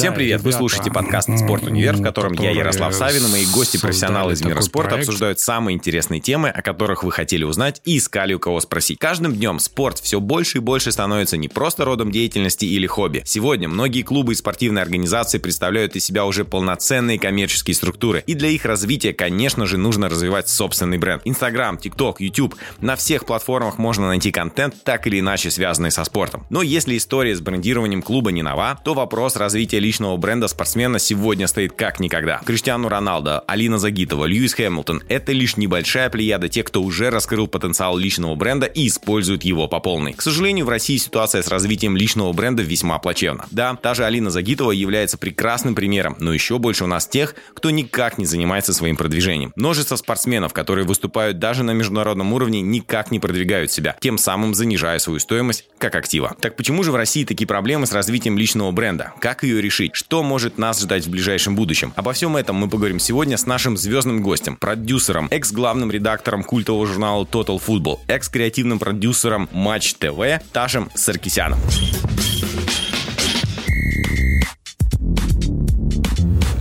Всем привет! Вы слушаете подкаст «Спорт Универ», в котором я, Ярослав Савин, и мои гости-профессионалы из мира спорта обсуждают самые интересные темы, о которых вы хотели узнать и искали у кого спросить. Каждым днем спорт все больше и больше становится не просто родом деятельности или хобби. Сегодня многие клубы и спортивные организации представляют из себя уже полноценные коммерческие структуры, и для их развития, конечно же, нужно развивать собственный бренд. Инстаграм, ТикТок, YouTube – на всех платформах можно найти контент, так или иначе связанный со спортом. Но если история с брендированием клуба не нова, то вопрос развития личного бренда спортсмена сегодня стоит как никогда. Криштиану Роналдо, Алина Загитова, Льюис Хэмилтон – это лишь небольшая плеяда тех, кто уже раскрыл потенциал личного бренда и использует его по полной. К сожалению, в России ситуация с развитием личного бренда весьма плачевна. Да, та же Алина Загитова является прекрасным примером, но еще больше у нас тех, кто никак не занимается своим продвижением. Множество спортсменов, которые выступают даже на международном уровне, никак не продвигают себя, тем самым занижая свою стоимость как актива. Так почему же в России такие проблемы с развитием личного бренда? Как ее решить? Решить, что может нас ждать в ближайшем будущем. Обо всем этом мы поговорим сегодня с нашим звездным гостем, продюсером, экс-главным редактором культового журнала Total Football, экс-креативным продюсером Матч ТВ Ташем Саркисяном.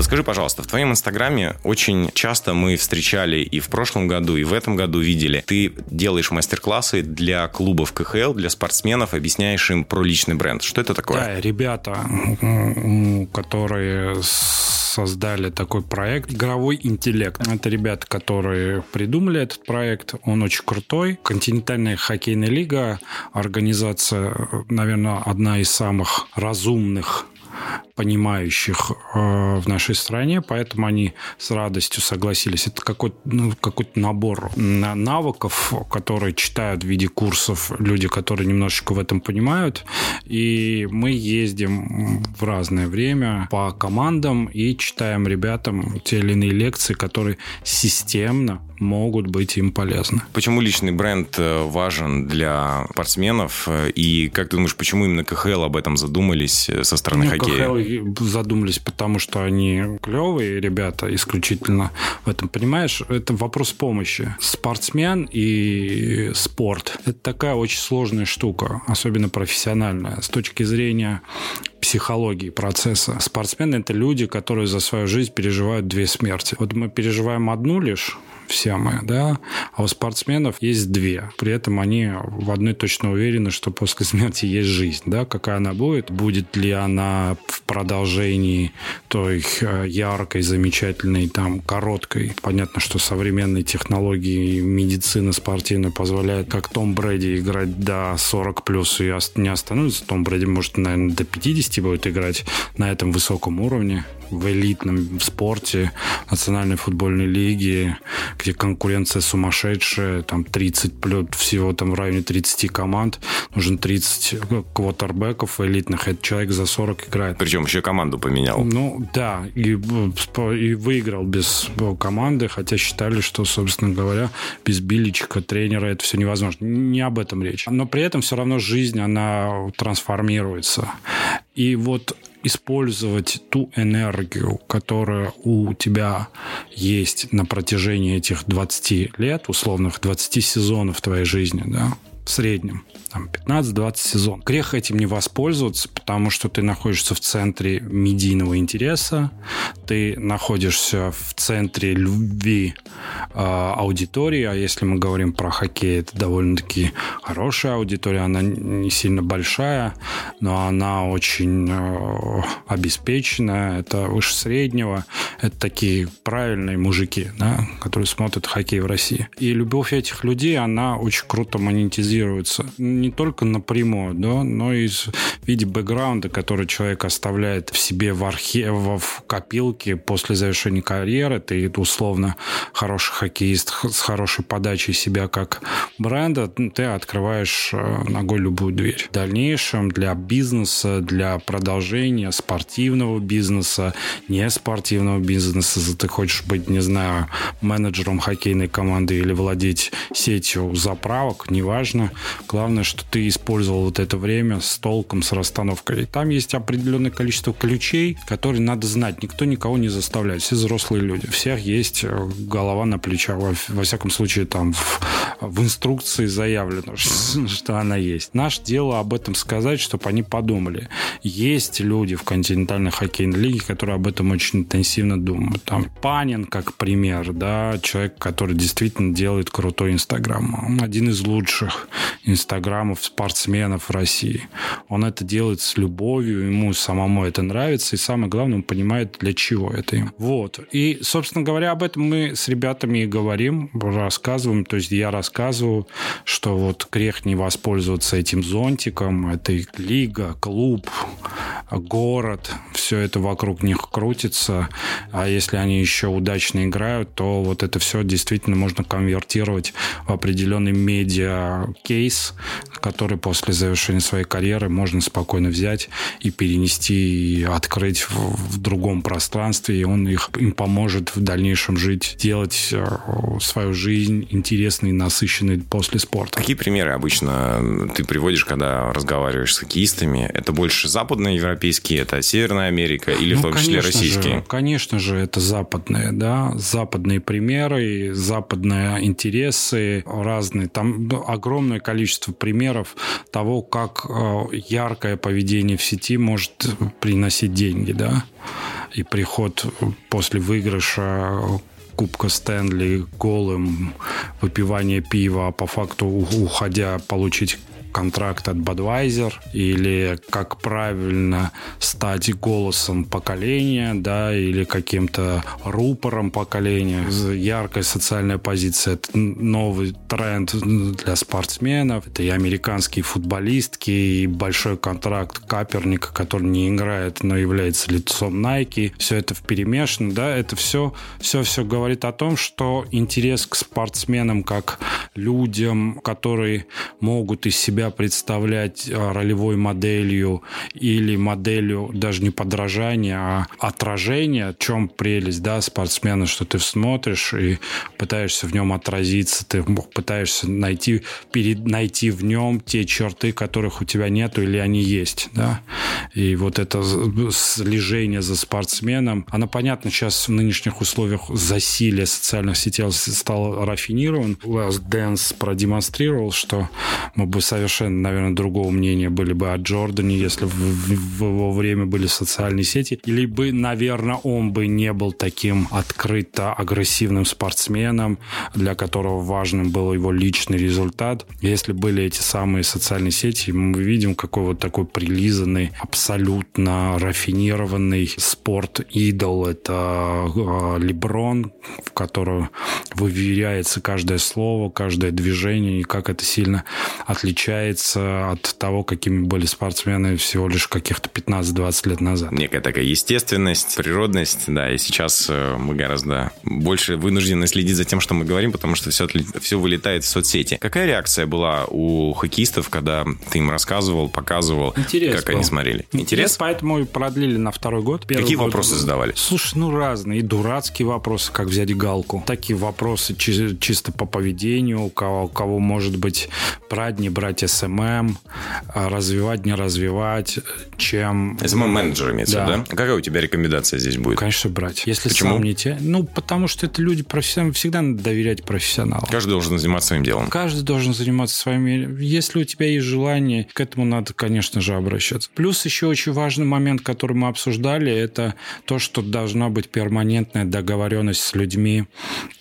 Скажи, пожалуйста, в твоем инстаграме очень часто мы встречали и в прошлом году, и в этом году видели. Ты делаешь мастер-классы для клубов КХЛ, для спортсменов, объясняешь им про личный бренд. Что это такое? Да, ребята, которые создали такой проект «Игровой интеллект». Это ребята, которые придумали этот проект. Он очень крутой. Континентальная хоккейная лига, организация, наверное, одна из самых разумных понимающих э, в нашей стране, поэтому они с радостью согласились. Это какой-то ну, какой набор навыков, которые читают в виде курсов люди, которые немножечко в этом понимают. И мы ездим в разное время по командам и читаем ребятам те или иные лекции, которые системно могут быть им полезны. Почему личный бренд э, важен для спортсменов? И как ты думаешь, почему именно КХЛ об этом задумались э, со стороны ну, хоккея? КХЛ задумались, потому что они клевые ребята исключительно в этом. Понимаешь, это вопрос помощи. Спортсмен и спорт – это такая очень сложная штука, особенно профессиональная. С точки зрения психологии процесса. Спортсмены – это люди, которые за свою жизнь переживают две смерти. Вот мы переживаем одну лишь, все мы, да, а у спортсменов есть две. При этом они в одной точно уверены, что после смерти есть жизнь, да, какая она будет, будет ли она в продолжении той э, яркой, замечательной, там, короткой. Понятно, что современные технологии медицины спортивной позволяют, как Том Брэди, играть до 40 плюс и не остановится. Том Брэди может, наверное, до 50 будет играть на этом высоком уровне в элитном спорте, национальной футбольной лиге, где конкуренция сумасшедшая, там 30 плюс, всего там в районе 30 команд, нужен 30 квотербеков элитных, этот человек за 40 играет. Причем еще команду поменял. Ну, да, и, и выиграл без команды, хотя считали, что, собственно говоря, без Биличика, тренера, это все невозможно. Не об этом речь. Но при этом все равно жизнь, она трансформируется. И вот использовать ту энергию, которая у тебя есть на протяжении этих 20 лет, условных 20 сезонов твоей жизни, да, в среднем, там 15-20 сезон. Грех этим не воспользоваться, потому что ты находишься в центре медийного интереса, ты находишься в центре любви э, аудитории, а если мы говорим про хоккей, это довольно-таки хорошая аудитория, она не сильно большая, но она очень э, обеспеченная, это выше среднего, это такие правильные мужики, да, которые смотрят хоккей в России. И любовь этих людей, она очень круто монетизируется не только напрямую, да, но и в виде бэкграунда, который человек оставляет в себе в архиве, в копилке после завершения карьеры. Ты условно хороший хоккеист с хорошей подачей себя как бренда, ты открываешь э, ногой любую дверь. В дальнейшем для бизнеса, для продолжения спортивного бизнеса, не спортивного бизнеса, ты хочешь быть, не знаю, менеджером хоккейной команды или владеть сетью заправок, неважно. Главное, что ты использовал вот это время с толком, с расстановкой. Там есть определенное количество ключей, которые надо знать. Никто никого не заставляет. Все взрослые люди. У всех есть э, голова на плечах. Во, во всяком случае, там в, в инструкции заявлено, что она есть. Наше дело об этом сказать, чтобы они подумали. Есть люди в континентальной хоккейной лиге, которые об этом очень интенсивно думают. Там Панин, как пример, да, человек, который действительно делает крутой Инстаграм. Он один из лучших Инстаграмов спортсменов России. Он это делает с любовью, ему самому это нравится, и самое главное, он понимает, для чего это им. Вот. И, собственно говоря, об этом мы с ребятами и говорим, рассказываем. То есть я рассказываю, что вот грех не воспользоваться этим зонтиком, этой лига, клуб, город, все это вокруг них крутится. А если они еще удачно играют, то вот это все действительно можно конвертировать в определенный медиа-кейс, который после завершения своей карьеры можно спокойно взять и перенести и открыть в, в другом пространстве, и он их, им поможет в дальнейшем жить, делать э, свою жизнь интересной, насыщенной после спорта. Какие примеры обычно ты приводишь, когда разговариваешь с хоккеистами? Это больше западноевропейские, это Северная Америка или ну, в том числе российские? Же, конечно же, это западные, да, западные примеры, западные интересы разные. Там огромное количество примеров того, как э, яркое поведение в сети может приносить деньги, да, и приход после выигрыша Кубка Стэнли голым, выпивание пива, а по факту уходя получить контракт от Budweiser, или как правильно стать голосом поколения, да, или каким-то рупором поколения. Яркая социальная позиция – это новый тренд для спортсменов. Это и американские футболистки, и большой контракт Каперника, который не играет, но является лицом Nike. Все это в перемешано, да, это все, все, все говорит о том, что интерес к спортсменам как людям, которые могут из себя себя представлять а, ролевой моделью или моделью даже не подражания, а отражения, в чем прелесть да, спортсмена, что ты смотришь и пытаешься в нем отразиться, ты пытаешься найти, перед, найти в нем те черты, которых у тебя нету или они есть. Да? И вот это слежение за спортсменом, оно, понятно, сейчас в нынешних условиях засилия социальных сетей стало рафинирован. Last Dance продемонстрировал, что мы бы совершенно совершенно, наверное, другого мнения были бы о Джордане, если в, в его время были социальные сети. Или бы, наверное, он бы не был таким открыто агрессивным спортсменом, для которого важным был его личный результат. Если были эти самые социальные сети, мы видим, какой вот такой прилизанный, абсолютно рафинированный спорт-идол. Это а, Леброн, в которого выверяется каждое слово, каждое движение, и как это сильно отличается отличается от того, какими были спортсмены всего лишь каких-то 15-20 лет назад. Некая такая естественность, природность, да, и сейчас э, мы гораздо больше вынуждены следить за тем, что мы говорим, потому что все, все вылетает в соцсети. Какая реакция была у хоккеистов, когда ты им рассказывал, показывал, Интерес как был. они смотрели? Интерес? Интерес, поэтому и продлили на второй год. Первый Какие год... вопросы задавали? Слушай, ну разные. И дурацкие вопросы, как взять галку. Такие вопросы чисто по поведению, у кого, у кого может быть брать, не брать SMM, а развивать, не развивать, чем... SMM-менеджер имеется, да. да? Какая у тебя рекомендация здесь будет? Конечно, брать. Если Почему? сам не те... Ну, потому что это люди профессионалы, всегда надо доверять профессионалам. Каждый должен заниматься своим делом. Каждый должен заниматься своим Если у тебя есть желание, к этому надо, конечно же, обращаться. Плюс еще очень важный момент, который мы обсуждали, это то, что должна быть перманентная договоренность с людьми,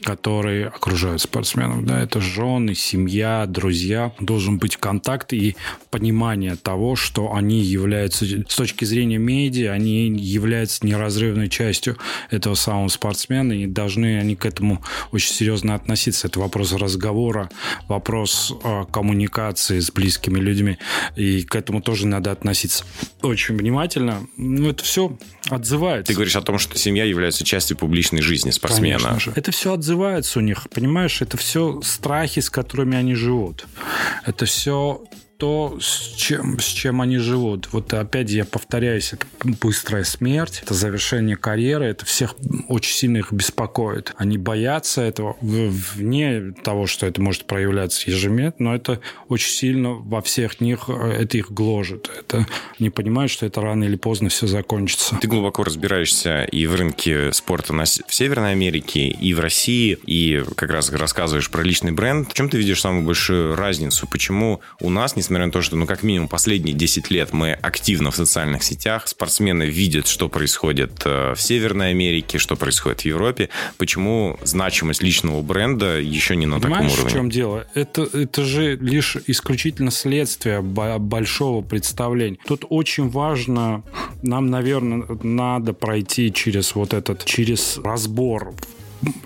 которые окружают спортсменов. Да, это жены, семья, друзья. Должен быть контакт контакт и понимание того, что они являются, с точки зрения медиа, они являются неразрывной частью этого самого спортсмена, и должны они к этому очень серьезно относиться. Это вопрос разговора, вопрос э, коммуникации с близкими людьми, и к этому тоже надо относиться очень внимательно. Ну, это все отзывается. Ты говоришь о том, что семья является частью публичной жизни спортсмена. Конечно. Это все отзывается у них, понимаешь? Это все страхи, с которыми они живут. Это все och то, с чем, с чем они живут. Вот опять я повторяюсь, это быстрая смерть, это завершение карьеры, это всех очень сильно их беспокоит. Они боятся этого, вне того, что это может проявляться ежемесячно, но это очень сильно во всех них, э, это их гложет. Это, они понимают, что это рано или поздно все закончится. Ты глубоко разбираешься и в рынке спорта на, в Северной Америке, и в России, и как раз рассказываешь про личный бренд. В чем ты видишь самую большую разницу? Почему у нас, не несмотря на то, что, ну, как минимум, последние 10 лет мы активно в социальных сетях, спортсмены видят, что происходит э, в Северной Америке, что происходит в Европе, почему значимость личного бренда еще не на Понимаешь, таком уровне? в чем дело? Это, это же лишь исключительно следствие большого представления. Тут очень важно, нам, наверное, надо пройти через вот этот, через разбор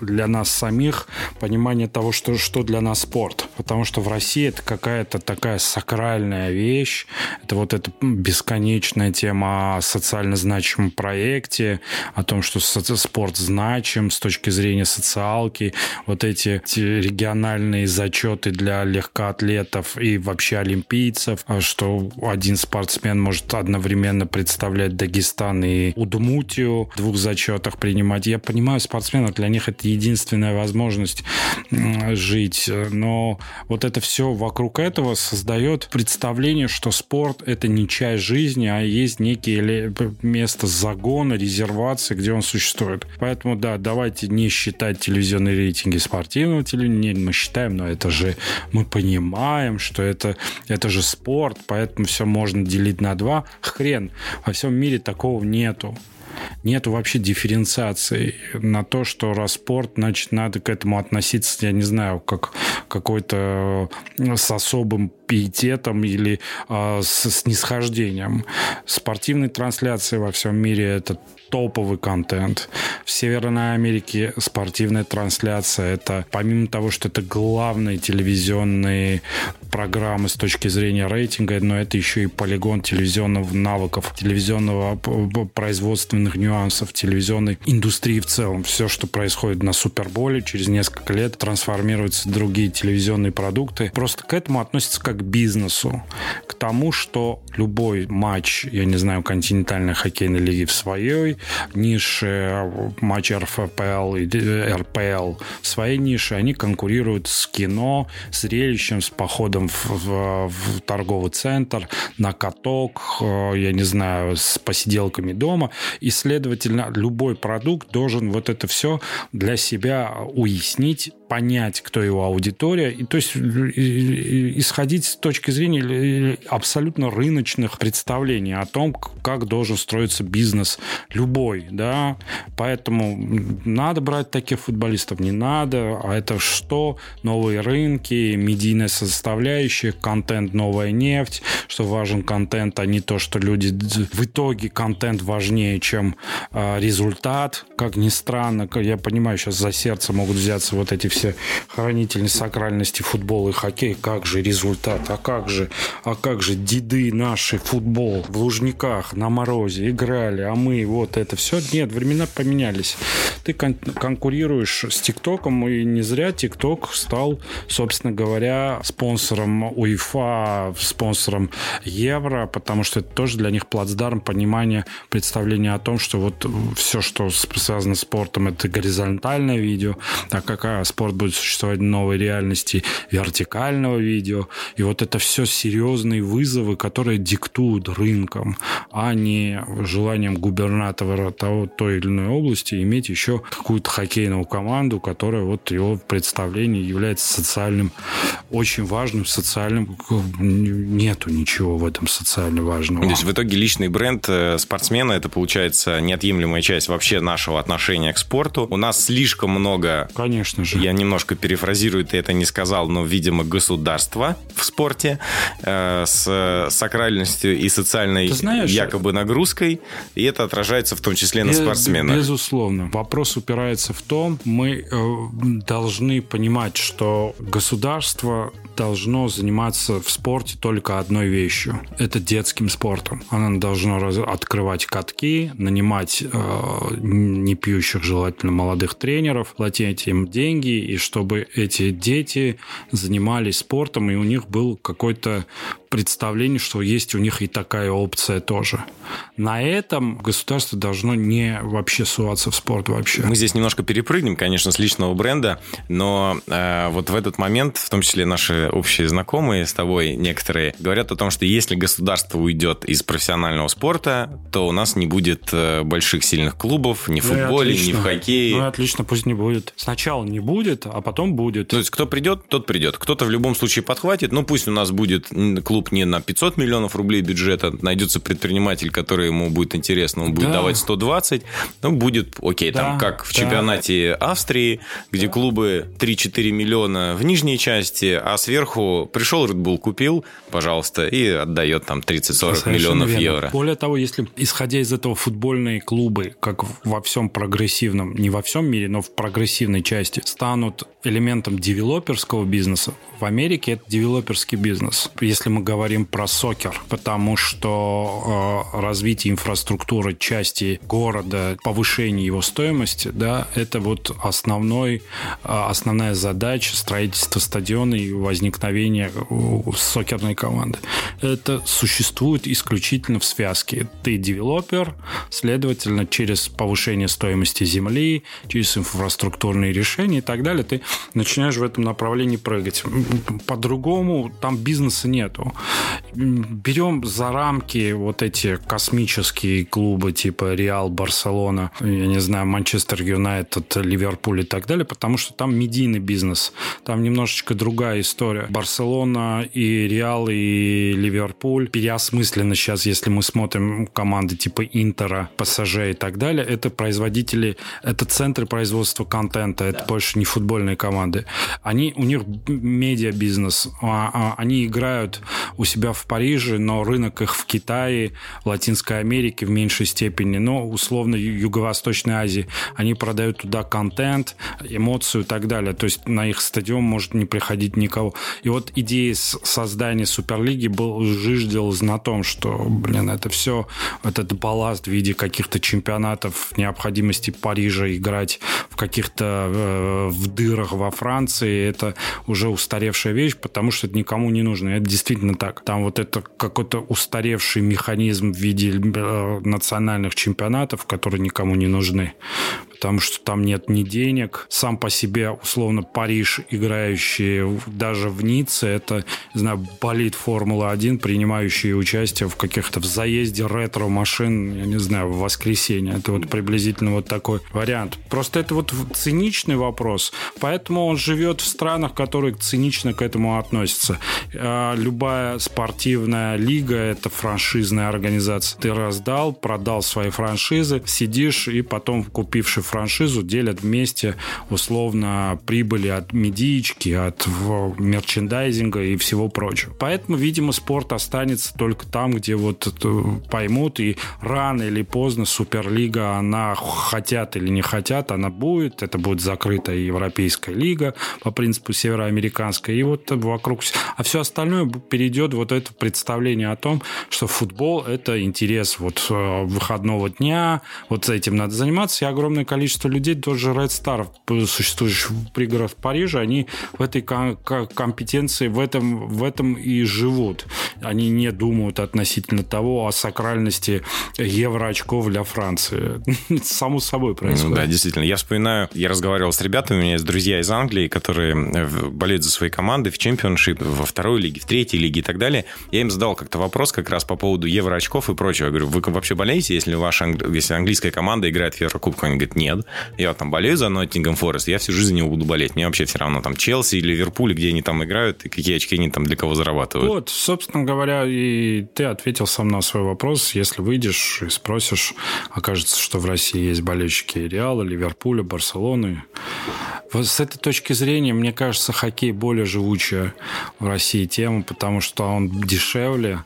для нас самих понимание того, что, что для нас спорт. Потому что в России это какая-то такая сакральная вещь. Это вот эта бесконечная тема о социально значимом проекте, о том, что спорт значим с точки зрения социалки. Вот эти, эти региональные зачеты для легкоатлетов и вообще олимпийцев, а что один спортсмен может одновременно представлять Дагестан и Удмутию в двух зачетах принимать. Я понимаю, спортсменов для них них это единственная возможность жить. Но вот это все вокруг этого создает представление, что спорт – это не часть жизни, а есть некие место загона, резервации, где он существует. Поэтому, да, давайте не считать телевизионные рейтинги спортивного телевидения. Мы считаем, но это же мы понимаем, что это, это же спорт, поэтому все можно делить на два. Хрен, во всем мире такого нету нет вообще дифференциации на то, что раз спорт, значит, надо к этому относиться, я не знаю, как какой-то э, с особым пиететом или э, с снисхождением. Спортивные трансляции во всем мире это топовый контент. В Северной Америке спортивная трансляция это помимо того, что это главные телевизионные программы с точки зрения рейтинга, но это еще и полигон телевизионных навыков, телевизионного производственных нюансов, телевизионной индустрии в целом. Все, что происходит на Суперболе, через несколько лет трансформируются в другие телевизионные продукты. Просто к этому относится как бизнесу. К тому, что любой матч, я не знаю, континентальной хоккейной лиги в своей нише, матчи РФПЛ и э, РПЛ в своей нише, они конкурируют с кино, зрелищем, с походом в, в, в торговый центр, на каток, э, я не знаю, с посиделками дома. И, следовательно, любой продукт должен вот это все для себя уяснить, понять, кто его аудитория, и то есть исходить с точки зрения абсолютно рыночных представлений о том, как должен строиться бизнес любой, да, поэтому надо брать таких футболистов, не надо, а это что? Новые рынки, медийная составляющая, контент, новая нефть, что важен контент, а не то, что люди... В итоге контент важнее, чем э, результат, как ни странно. Я понимаю, сейчас за сердце могут взяться вот эти все хранители сакральности футбола и хоккей. Как же результат? А как же? А как же деды наши футбол в Лужниках на морозе играли, а мы вот это все? Нет, времена поменялись. Ты кон- конкурируешь с ТикТоком, и не зря ТикТок стал, собственно говоря, спонсором УЕФА, спонсором Евро, потому что это тоже для них плацдарм понимания, представления о том, что вот все, что связано с спортом, это горизонтальное видео, а, спорт спорт будет существовать в новой реальности вертикального видео. И вот это все серьезные вызовы, которые диктуют рынком, а не желанием губернатора того, той или иной области иметь еще какую-то хоккейную команду, которая вот его представлении является социальным, очень важным социальным. Нету ничего в этом социально важного. То есть в итоге личный бренд э, спортсмена это получается неотъемлемая часть вообще нашего отношения к спорту. У нас слишком много... Конечно же. Я немножко перефразирую, ты это не сказал, но, видимо, государство в спорте э, с сакральностью и социальной знаешь, якобы нагрузкой, и это отражается в том числе на спортсменах. Безусловно. Вопрос упирается в том, мы э, должны понимать, что государство должно заниматься в спорте только одной вещью. Это детским спортом. Оно должно раз... открывать катки, нанимать э, не пьющих, желательно, молодых тренеров, платить им деньги, и чтобы эти дети занимались спортом, и у них был какой-то представление, что есть у них и такая опция тоже. На этом государство должно не вообще суваться в спорт вообще. Мы здесь немножко перепрыгнем, конечно, с личного бренда, но э, вот в этот момент, в том числе наши общие знакомые с тобой, некоторые, говорят о том, что если государство уйдет из профессионального спорта, то у нас не будет э, больших сильных клубов ни в ну футболе, ни в хоккее. Ну отлично, пусть не будет. Сначала не будет, а потом будет. То есть кто придет, тот придет. Кто-то в любом случае подхватит, ну пусть у нас будет клуб клуб не на 500 миллионов рублей бюджета, найдется предприниматель, который ему будет интересно, он будет да. давать 120, ну, будет окей, да, там как в да. чемпионате Австрии, где да. клубы 3-4 миллиона в нижней части, а сверху пришел Red Bull, купил, пожалуйста, и отдает там 30-40 миллионов верно. евро. Более того, если, исходя из этого, футбольные клубы, как во всем прогрессивном, не во всем мире, но в прогрессивной части, станут элементом девелоперского бизнеса, в Америке это девелоперский бизнес. Если мы говорим про сокер, потому что э, развитие инфраструктуры части города, повышение его стоимости, да, это вот основной, э, основная задача строительства стадиона и возникновения сокерной команды. Это существует исключительно в связке. Ты девелопер, следовательно, через повышение стоимости земли, через инфраструктурные решения и так далее, ты начинаешь в этом направлении прыгать. По-другому там бизнеса нету. Берем за рамки вот эти космические клубы типа Реал, Барселона, я не знаю, Манчестер Юнайтед, Ливерпуль и так далее, потому что там медийный бизнес. Там немножечко другая история. Барселона и Реал и Ливерпуль переосмысленно сейчас, если мы смотрим команды типа Интера, ПСЖ и так далее, это производители, это центры производства контента, это больше не футбольные команды. Они, у них медиа-бизнес, а, а, они играют у себя в Париже, но рынок их в Китае, Латинской Америке в меньшей степени, но условно Юго-Восточной Азии. Они продают туда контент, эмоцию и так далее. То есть на их стадион может не приходить никого. И вот идея создания Суперлиги был жиждилась на том, что, блин, это все, этот балласт в виде каких-то чемпионатов, необходимости Парижа играть в каких-то э, в дырах во Франции, это уже устаревшая вещь, потому что это никому не нужно. Это действительно так. Там вот это какой-то устаревший механизм в виде э, национальных чемпионатов, которые никому не нужны потому что там нет ни денег. Сам по себе, условно, Париж, играющий даже в Ницце, это, не знаю, болит Формула-1, принимающий участие в каких-то в заезде ретро-машин, я не знаю, в воскресенье. Это вот приблизительно вот такой вариант. Просто это вот циничный вопрос, поэтому он живет в странах, которые цинично к этому относятся. А любая спортивная лига – это франшизная организация. Ты раздал, продал свои франшизы, сидишь и потом, купивший франшизу делят вместе условно прибыли от медички, от мерчендайзинга и всего прочего. Поэтому, видимо, спорт останется только там, где вот поймут, и рано или поздно Суперлига, она хотят или не хотят, она будет, это будет закрытая Европейская лига по принципу североамериканской, и вот вокруг... А все остальное перейдет вот это представление о том, что футбол – это интерес вот э, выходного дня, вот этим надо заниматься, и огромное количество людей, тоже Red Star, существующих в пригородах Парижа, они в этой компетенции, в этом, в этом и живут. Они не думают относительно того о сакральности евроочков для Франции. Само собой происходит. Ну, да, действительно. Я вспоминаю, я разговаривал с ребятами, у меня есть друзья из Англии, которые э, болеют за свои команды в чемпионшип, во второй лиге, в третьей лиге и так далее. Я им задал как-то вопрос как раз по поводу евроочков и прочего. Я говорю, вы вообще болеете, если ваша если английская команда играет в Еврокубку? Они говорят, нет. Я там болею за Ноттингем Форест, я всю жизнь него буду болеть. Мне вообще все равно там Челси, Ливерпуль, где они там играют, и какие очки они там для кого зарабатывают. Вот, собственно говоря, и ты ответил сам на свой вопрос. Если выйдешь и спросишь, окажется, что в России есть болельщики Реала, Ливерпуля, Барселоны. Вот с этой точки зрения, мне кажется, хоккей более живучая в России тема, потому что он дешевле,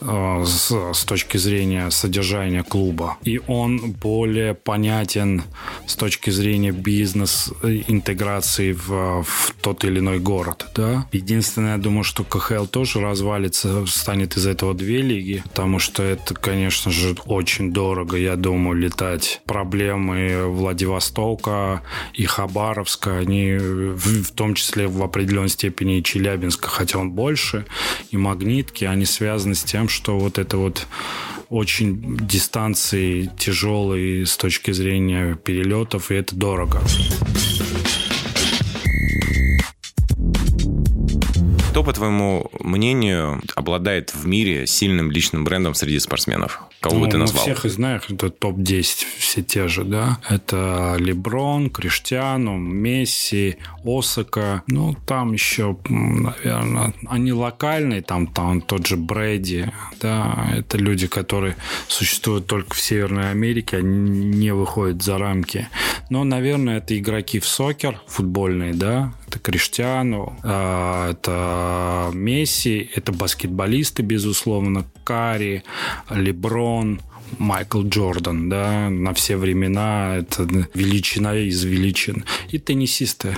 с, с точки зрения содержания клуба. И он более понятен с точки зрения бизнес-интеграции в, в тот или иной город, да. Единственное, я думаю, что КХЛ тоже развалится, станет из этого две лиги, потому что это, конечно же, очень дорого, я думаю, летать. Проблемы Владивостока и Хабаровска, они в, в том числе в определенной степени и Челябинска, хотя он больше, и Магнитки, они связаны с тем, что вот это вот очень дистанции тяжелые с точки зрения перелетов, и это дорого. Кто, по твоему мнению, обладает в мире сильным личным брендом среди спортсменов? Кого ну, бы ты назвал? Всех и знаем, это топ-10, все те же, да. Это Леброн, Криштиану, Месси, Осака. Ну, там еще, наверное, они локальные, там, там тот же Брэди, да. Это люди, которые существуют только в Северной Америке, они не выходят за рамки. Но, наверное, это игроки в сокер, футбольные, да. Это Криштиану, а, это Месси, это баскетболисты, безусловно, Кари, Леброн, Майкл Джордан, да, на все времена это величина из величин. И теннисисты.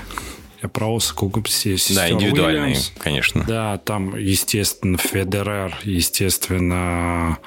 Осаку сестер Да, индивидуальные, Уильямс. конечно. Да, там, естественно, Федерер, естественно,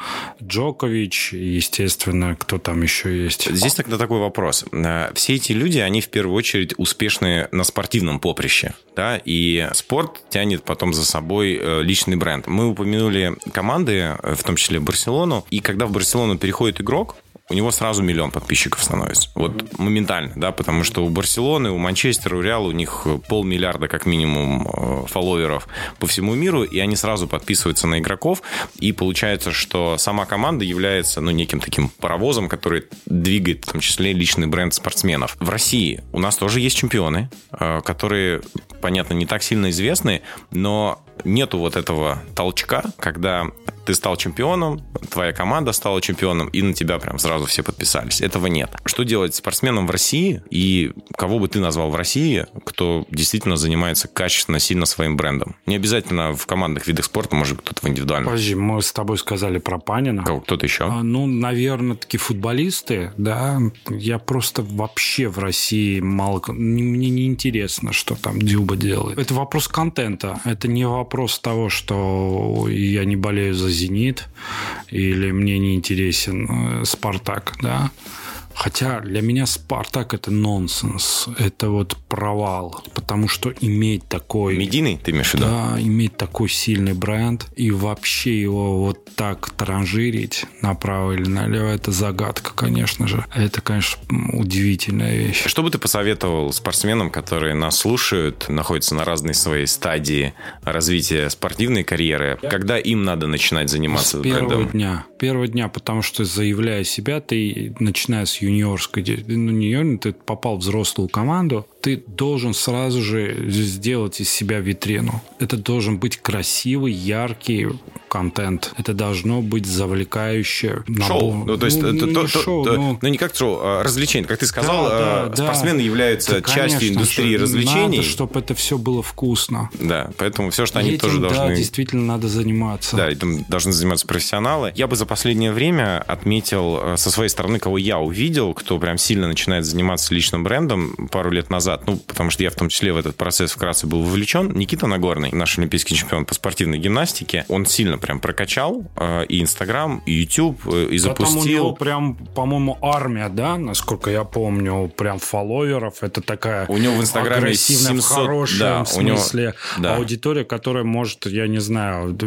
Джокович, естественно, кто там еще есть. Здесь тогда такой вопрос. Э, все эти люди, они в первую очередь успешны на спортивном поприще, да, и спорт тянет потом за собой э, личный бренд. Мы упомянули команды, э, в том числе Барселону, и когда в Барселону переходит игрок, у него сразу миллион подписчиков становится. Вот моментально, да, потому что у Барселоны, у Манчестера, у Реала у них полмиллиарда как минимум э, фолловеров по всему миру, и они сразу подписываются на игроков, и получается, что сама команда является, ну, неким таким паровозом, который двигает в том числе личный бренд спортсменов. В России у нас тоже есть чемпионы, э, которые, понятно, не так сильно известны, но нету вот этого толчка, когда ты стал чемпионом, твоя команда стала чемпионом, и на тебя прям сразу все подписались. Этого нет. Что делать спортсменам в России, и кого бы ты назвал в России, кто действительно занимается качественно, сильно своим брендом? Не обязательно в командных видах спорта, может быть, кто-то в индивидуальном. Подожди, мы с тобой сказали про Панина. Кого, кто-то еще? А, ну, наверное, такие футболисты, да. Я просто вообще в России мало... Мне не интересно, что там Дюба делает. Это вопрос контента. Это не вопрос того, что я не болею за «Зенит» или мне не интересен э, «Спартак», да, Хотя для меня Спартак это нонсенс, это вот провал, потому что иметь такой... Медийный, ты имеешь в виду? Да, иметь такой сильный бренд и вообще его вот так транжирить направо или налево, это загадка, конечно же. Это, конечно, удивительная вещь. Что бы ты посоветовал спортсменам, которые нас слушают, находятся на разной своей стадии развития спортивной карьеры, когда им надо начинать заниматься с первого брендом? дня. Первого дня, потому что заявляя себя, ты начиная с юниорской, ну не юниор, ты попал в взрослую команду, ты должен сразу же сделать из себя витрину. Это должен быть красивый, яркий контент. Это должно быть завлекающее. Шоу. Ну, то есть, ну, это, не то, шоу, то, но... ну, не как шоу, а развлечение. Как ты сказал, да, да, спортсмены да. являются да, частью индустрии же, развлечений. Надо, чтобы это все было вкусно. Да, поэтому все, что они Этим, тоже должны... Да, действительно надо заниматься. Да, этим должны заниматься профессионалы. Я бы за последнее время отметил э, со своей стороны, кого я увидел, кто прям сильно начинает заниматься личным брендом пару лет назад ну, потому что я в том числе в этот процесс вкратце был вовлечен. Никита Нагорный, наш олимпийский чемпион по спортивной гимнастике, он сильно прям прокачал э, и Инстаграм, и Ютуб, э, и запустил. Потом у него прям, по-моему, армия, да, насколько я помню, прям фолловеров. Это такая у него в Инстаграме 700, в хорошем да, смысле него, да. аудитория, которая может, я не знаю,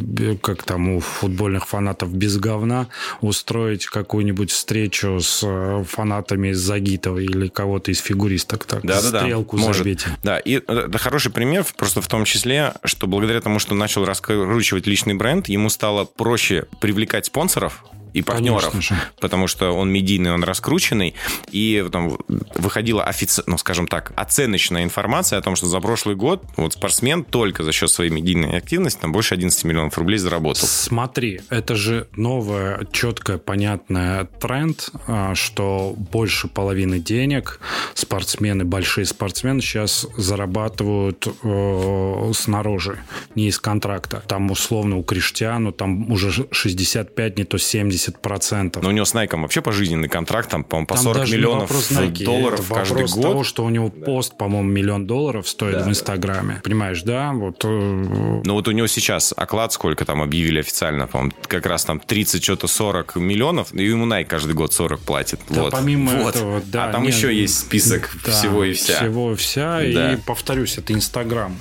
как там у футбольных фанатов без говна устроить какую-нибудь встречу с э, фанатами Загитова или кого-то из фигуристок. Так, да, да, да стрелку может. забить. Да, и это хороший пример просто в том числе, что благодаря тому, что начал раскручивать личный бренд, ему стало проще привлекать спонсоров, и партнеров, потому что он медийный, он раскрученный, и там выходила офици... ну, скажем так, оценочная информация о том, что за прошлый год вот спортсмен только за счет своей медийной активности там больше 11 миллионов рублей заработал. Смотри, это же новая, четкая, понятная тренд, а, что больше половины денег спортсмены, большие спортсмены сейчас зарабатывают э, снаружи, не из контракта. Там условно у Криштиану там уже 65, не то 70 70%. Но у него с Nike вообще пожизненный контракт, там, по-моему, по 40 миллионов Nike, долларов это каждый год. того, что у него да. пост, по-моему, миллион долларов стоит да, в Инстаграме. Да. Понимаешь, да? Вот. Э, ну вот у него сейчас оклад сколько там объявили официально, по-моему, как раз там 30, что-то 40 миллионов, и ему Nike каждый год 40 платит. Да, вот. помимо вот. этого, да. А там нет, еще есть список да, всего и вся. Всего и вся. Да. И повторюсь, это Инстаграм.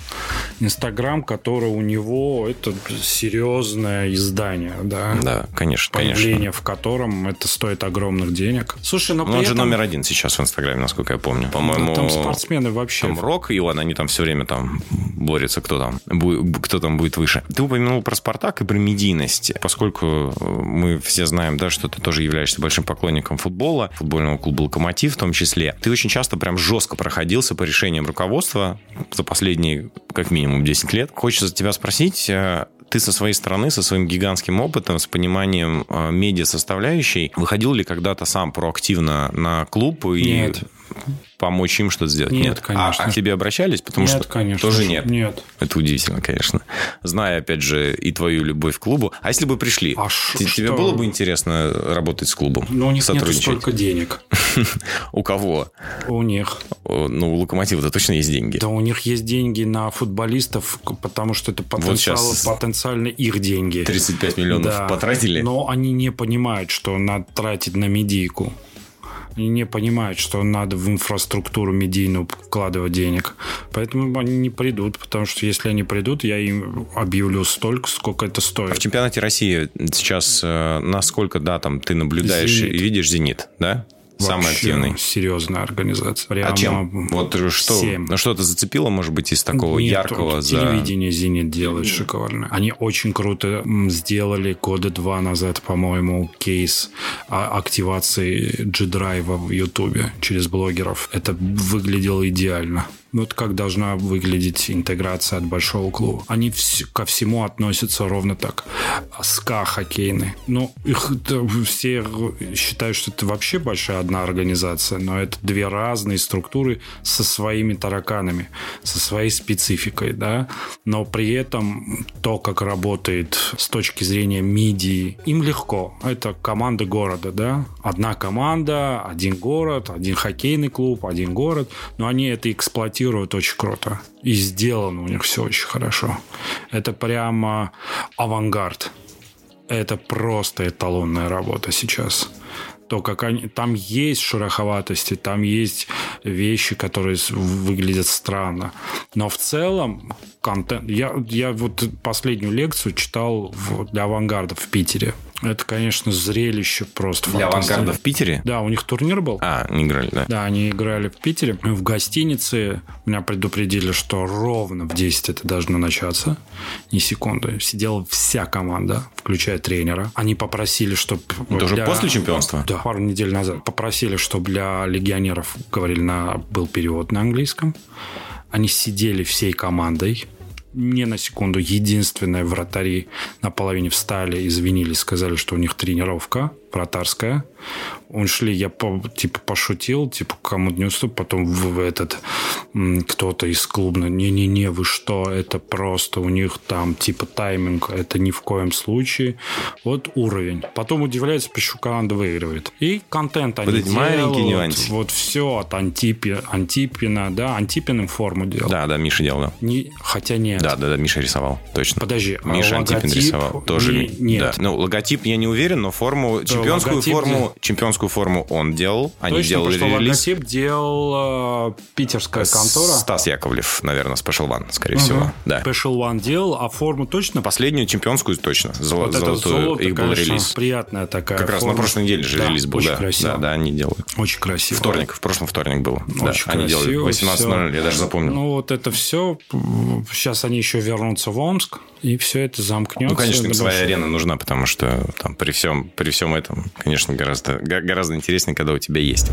Инстаграм, который у него это серьезное издание, да. Да, конечно, Появление конечно. в котором это стоит огромных денег. Слушай, но ну, при он этом... же номер один сейчас в Инстаграме, насколько я помню. По-моему, там спортсмены вообще. Там Рок и он, они там все время там борются, кто там, кто там будет выше. Ты упомянул про Спартак и про медийность. Поскольку мы все знаем, да, что ты тоже являешься большим поклонником футбола, футбольного клуба «Локомотив» в том числе, ты очень часто прям жестко проходился по решениям руководства за последние как минимум 10 лет. Хочется тебя спросить, э, ты со своей стороны, со своим гигантским опытом, с пониманием э, медиа-составляющей, выходил ли когда-то сам проактивно на клуб и Нет помочь им что-то сделать? Нет, конечно. А, а к тебе обращались? Потому нет, что конечно. тоже нет. Нет. Это удивительно, конечно. Зная, опять же, и твою любовь к клубу. А если бы пришли? А тебе что? было бы интересно работать с клубом? Ну, у них нет столько денег. У кого? У них. Ну, у Локомотива-то точно есть деньги. Да, у них есть деньги на футболистов, потому что это потенциал, потенциально их деньги. 35 миллионов потратили? Но они не понимают, что надо тратить на медийку и не понимают, что надо в инфраструктуру медийную вкладывать денег. Поэтому они не придут, потому что если они придут, я им объявлю столько, сколько это стоит. А в чемпионате России сейчас э, насколько, да, там ты наблюдаешь «Зенит». и видишь «Зенит», да? Вообще активный. серьезная организация. Прямо А чем? Вот что? 7. Ну, что-то зацепило, может быть, из такого Нет, яркого за... телевидение «Зенит» делает шикарно. Они очень круто сделали года два назад, по-моему, кейс активации G-драйва в Ютубе через блогеров. Это выглядело идеально. Вот как должна выглядеть интеграция от большого клуба. Они вс- ко всему относятся ровно так. СКА хоккейный. Ну, их все считают, что это вообще большая одна организация, но это две разные структуры со своими тараканами, со своей спецификой, да. Но при этом то, как работает с точки зрения медии, им легко. Это команда города, да. Одна команда, один город, один хоккейный клуб, один город. Но они это эксплуатируют очень круто. И сделано у них все очень хорошо. Это прямо авангард. Это просто эталонная работа сейчас. То, как они... Там есть шероховатости, там есть вещи, которые выглядят странно. Но в целом контент... Я, я вот последнюю лекцию читал в- для авангарда в Питере. Это, конечно, зрелище просто Для авангарда в Питере? Да, у них турнир был. А, не играли, да. Да, они играли в Питере. В гостинице меня предупредили, что ровно в 10 это должно начаться. Ни секунды. Сидела вся команда, включая тренера. Они попросили, чтобы... Это уже после чемпионства? Да, пару недель назад. Попросили, чтобы для легионеров, говорили, на, был перевод на английском. Они сидели всей командой. Не на секунду. Единственные вратари на половине встали, извинились, сказали, что у них тренировка вратарская. Ушли, я по, типа пошутил, типа кому не уступ, потом в, в этот кто-то из клубного, не-не-не, вы что, это просто у них там типа тайминг, это ни в коем случае. Вот уровень. Потом удивляется, почему команда выигрывает. И контент они маленькие делают, нюансики. Вот все от Антипи, Антипина, да, Антипин им форму делал. Да, да, Миша делал, да. Не, хотя нет. Да, да, да, Миша рисовал, точно. Подожди, а Миша Антипин логотип рисовал. Тоже не- нет. Да. Ну, логотип я не уверен, но форму, чемпионскую логотип форму, чемпионскую форму он делал. Они Точно, делали потому что релиз. логотип делал э, питерская контора. Стас Яковлев, наверное, Special One, скорее всего. Да. Special One делал, а форму точно? Последнюю чемпионскую точно. Золо- Вот золотую. золото, Их был конечно, релиз. приятная такая Как раз на форма. прошлой неделе же Да, релиз был, очень да. красиво. Да, да, они делают. Очень красиво. Вторник, в прошлом вторник был. Да, Очень они делали красиво, 18.00, я даже запомнил. Ну, вот это все. Сейчас они еще вернутся в Омск, и все это замкнется. Ну, конечно, им своя арена нужна, потому что там при всем, при всем этом, конечно, гораздо, га- гораздо интереснее, когда у тебя есть.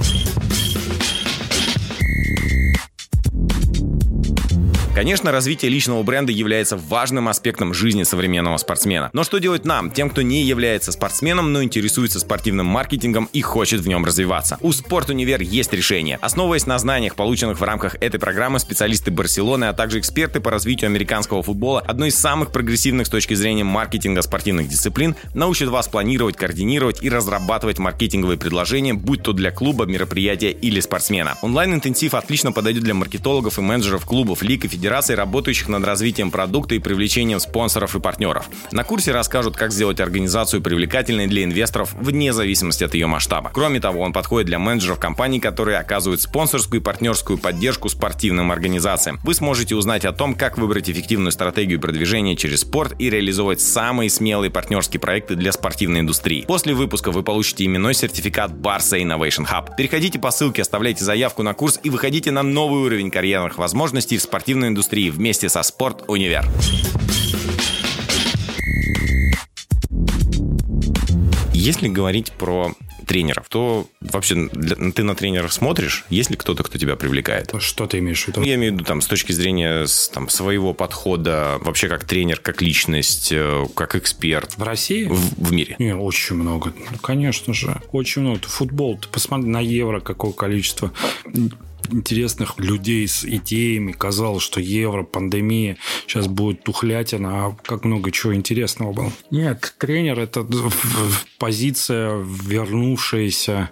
Конечно, развитие личного бренда является важным аспектом жизни современного спортсмена. Но что делать нам, тем, кто не является спортсменом, но интересуется спортивным маркетингом и хочет в нем развиваться? У Спорт Универ есть решение. Основываясь на знаниях, полученных в рамках этой программы, специалисты Барселоны, а также эксперты по развитию американского футбола, одной из самых прогрессивных с точки зрения маркетинга спортивных дисциплин, научат вас планировать, координировать и разрабатывать маркетинговые предложения, будь то для клуба, мероприятия или спортсмена. Онлайн-интенсив отлично подойдет для маркетологов и менеджеров клубов, лиг и федераций, работающих над развитием продукта и привлечением спонсоров и партнеров. На курсе расскажут, как сделать организацию привлекательной для инвесторов вне зависимости от ее масштаба. Кроме того, он подходит для менеджеров компаний, которые оказывают спонсорскую и партнерскую поддержку спортивным организациям. Вы сможете узнать о том, как выбрать эффективную стратегию продвижения через спорт и реализовывать самые смелые партнерские проекты для спортивной индустрии. После выпуска вы получите именной сертификат Barça Innovation Hub. Переходите по ссылке, оставляйте заявку на курс и выходите на новый уровень карьерных возможностей в спортивной индустрии вместе со Спорт Универ. Если говорить про тренеров, то вообще для, ты на тренеров смотришь? Есть ли кто-то, кто тебя привлекает? Что ты имеешь в виду? Я имею в виду там с точки зрения там, своего подхода, вообще как тренер, как личность, э, как эксперт. В России? В, в мире. Не, очень много. Ну, конечно же. Очень много. Футбол. Ты посмотри на евро, какое количество интересных людей с идеями. Казалось, что евро, пандемия, сейчас будет тухлятина, а как много чего интересного было. Нет, тренер – это позиция, вернувшаяся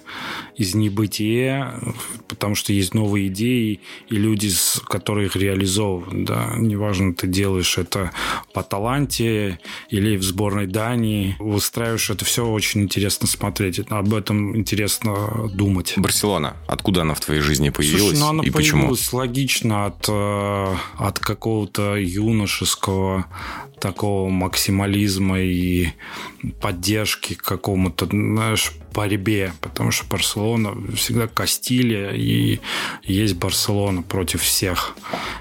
из небытия, потому что есть новые идеи и люди, которые их реализовывают. Да? Неважно, ты делаешь это по таланте или в сборной Дании, выстраиваешь это все очень интересно смотреть. Об этом интересно думать. Барселона. Откуда она в твоей жизни появилась? Слушай, ну она и появилась почему? логично от, э, от какого-то юношеского такого максимализма и поддержки какому-то, знаешь, борьбе, потому что Барселона всегда Кастилия и есть Барселона против всех.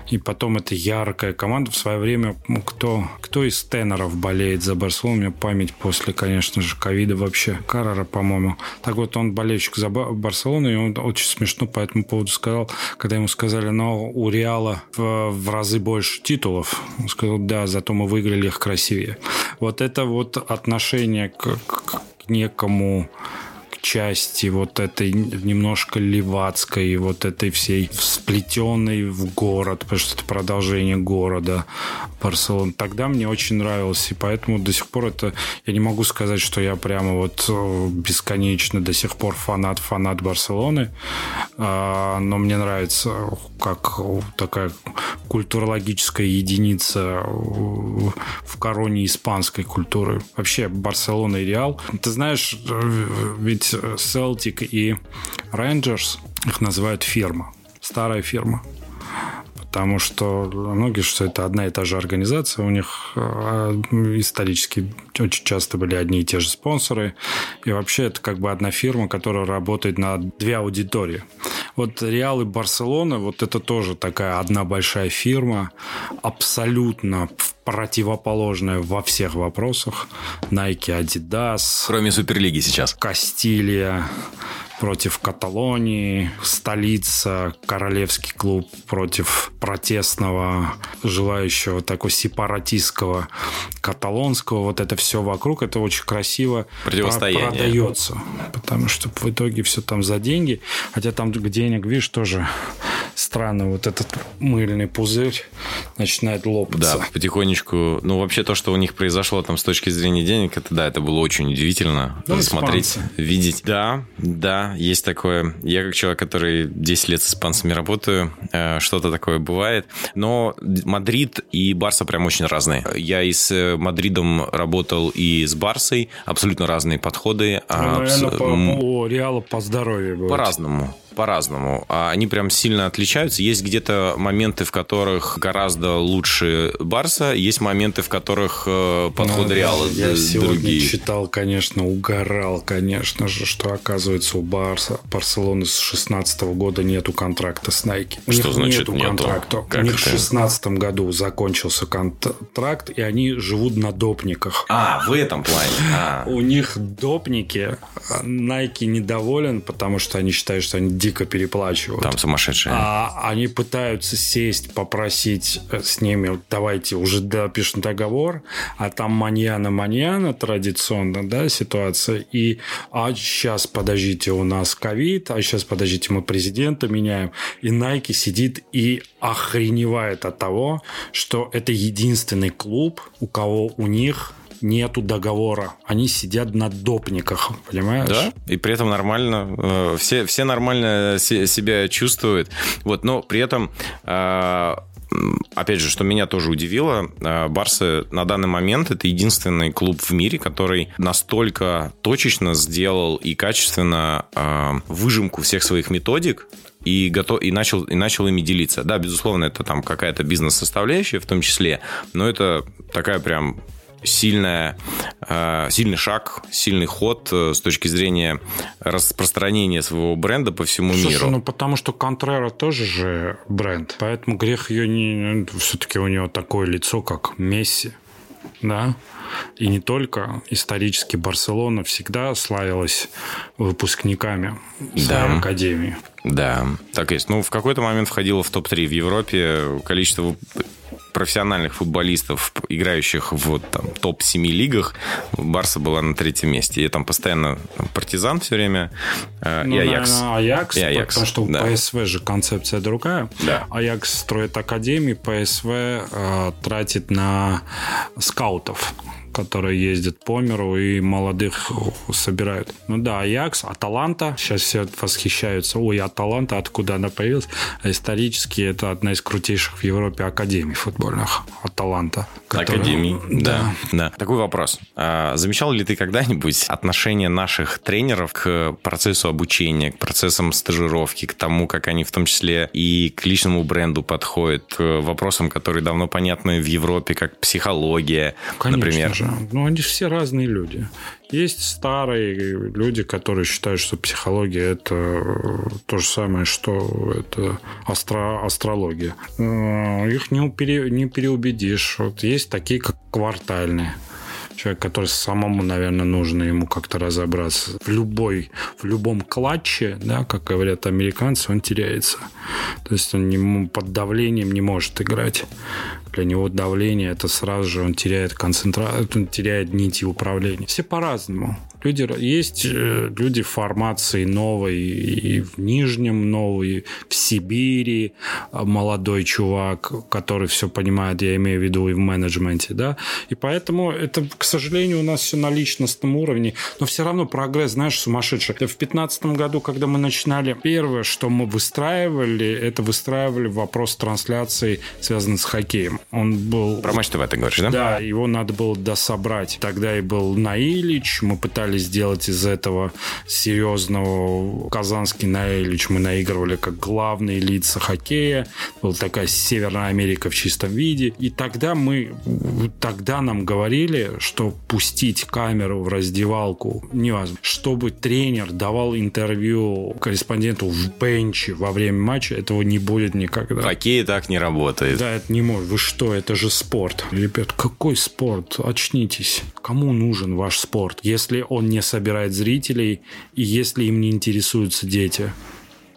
И потом это яркая команда. В свое время ну, кто, кто из теноров болеет за Барселону? У меня память после, конечно же, ковида вообще. Каррера, по-моему. Так вот, он болельщик за Барселону, и он очень смешно по этому поводу сказал, когда ему сказали, но у Реала в, в разы больше титулов. Он сказал, да, зато мы выиграли их красивее. Вот это вот отношение к, к некому части вот этой немножко левацкой, вот этой всей сплетенной в город, потому что это продолжение города Барселона. Тогда мне очень нравилось, и поэтому до сих пор это... Я не могу сказать, что я прямо вот э, бесконечно до сих пор фанат-фанат Барселоны, а, но мне нравится как такая культурологическая единица в короне испанской культуры. Вообще Барселона и Реал. Ты знаешь, э, ведь Celtic и Rangers, их называют фирма, старая фирма. Потому что многие, что это одна и та же организация, у них э, исторически очень часто были одни и те же спонсоры. И вообще это как бы одна фирма, которая работает на две аудитории. Вот Реал и Барселона, вот это тоже такая одна большая фирма, абсолютно противоположная во всех вопросах. Nike, Adidas. Кроме Суперлиги сейчас. Кастилия против Каталонии, столица, королевский клуб против протестного, желающего такого сепаратистского каталонского. Вот это все вокруг, это очень красиво продается. Потому что в итоге все там за деньги. Хотя там денег, видишь, тоже странно. Вот этот мыльный пузырь начинает лопаться. Да, потихонечку. Ну, вообще то, что у них произошло там с точки зрения денег, это да, это было очень удивительно ну, смотреть, испанцы. видеть. Да, да, есть такое. Я как человек, который 10 лет с испанцами работаю, э, что-то такое бывает. Но Мадрид и Барса прям очень разные. Я и с э, Мадридом работал, и с Барсой. Абсолютно разные подходы. Ну, наверное, по, по Реалу по здоровью По-разному по-разному. А они прям сильно отличаются. Есть где-то моменты, в которых гораздо лучше Барса, есть моменты, в которых э, подходы ну, Реала Я сегодня другие. читал, конечно, угорал, конечно же, что оказывается у Барса, Барселоны с 16 года нету контракта с Nike. У что значит нету, нету контракта. Как у них это? в 16 году закончился контракт, и они живут на допниках. А, в этом плане. А. У них допники. Nike недоволен, потому что они считают, что они дико переплачивают. Там сумасшедшие. А они пытаются сесть, попросить э, с ними, давайте уже допишем договор, а там маньяна-маньяна традиционно, да, ситуация, и а сейчас, подождите, у нас ковид, а сейчас, подождите, мы президента меняем, и Nike сидит и охреневает от того, что это единственный клуб, у кого у них нету договора. Они сидят на допниках, понимаешь? Да, и при этом нормально, э, все, все нормально себя чувствуют. Вот, но при этом э, опять же, что меня тоже удивило, э, Барсы на данный момент это единственный клуб в мире, который настолько точечно сделал и качественно выжимку всех своих методик и, готов, и, начал, и начал ими делиться. Да, безусловно, это там какая-то бизнес-составляющая в том числе, но это такая прям сильная, э, сильный шаг, сильный ход э, с точки зрения распространения своего бренда по всему Слушай, миру. ну потому что Контрера тоже же бренд, поэтому грех ее не... Все-таки у него такое лицо, как Месси, да? И не только. Исторически Барселона всегда славилась выпускниками своей да. академии. Да, так есть. Ну, в какой-то момент входила в топ-3 в Европе. Количество профессиональных футболистов, играющих в там, топ-7 лигах, Барса была на третьем месте. И там постоянно партизан все время э, ну, и Аякс. Наверное, Аякс, и Аякс, потому что у да. ПСВ же концепция другая. Да. Аякс строит академии, ПСВ э, тратит на скаутов которые ездят по миру и молодых собирают. Ну да, Аякс, Аталанта. Сейчас все восхищаются. Ой, Аталанта, откуда она появилась? А исторически это одна из крутейших в Европе академий футбольных. Аталанта. Которая... Академий, да. да. Такой вопрос. А, замечал ли ты когда-нибудь отношение наших тренеров к процессу обучения, к процессам стажировки, к тому, как они в том числе и к личному бренду подходят, к вопросам, которые давно понятны в Европе, как психология, Конечно например? Же. Ну, они же все разные люди. Есть старые люди, которые считают, что психология это э, то же самое, что это астро астрология. Э, их не, пере, не переубедишь. Вот есть такие, как квартальные человек, который самому, наверное, нужно ему как-то разобраться. В любой, в любом клатче, да, как говорят американцы, он теряется. То есть он не, под давлением не может играть. Для него давление это сразу же он теряет концентрацию, он теряет нити управления. Все по-разному. Люди, есть э, люди формации новой, и в Нижнем новый, в Сибири а, молодой чувак, который все понимает, я имею в виду и в менеджменте, да, и поэтому это, к сожалению, у нас все на личностном уровне, но все равно прогресс, знаешь, сумасшедший. В 2015 году, когда мы начинали, первое, что мы выстраивали, это выстраивали вопрос трансляции, связанный с хоккеем. Он был... Про матч ТВ ты говоришь, да? Да, его надо было дособрать. Тогда и был Наилич, мы пытались сделать из этого серьезного Казанский Наэлич мы наигрывали как главные лица хоккея. Была такая Северная Америка в чистом виде. И тогда мы, тогда нам говорили, что пустить камеру в раздевалку невозможно. Чтобы тренер давал интервью корреспонденту в бенче во время матча, этого не будет никогда. Хоккей так не работает. Да, это не может. Вы что, это же спорт. Ребят, какой спорт? Очнитесь. Кому нужен ваш спорт, если он не собирает зрителей, и если им не интересуются дети.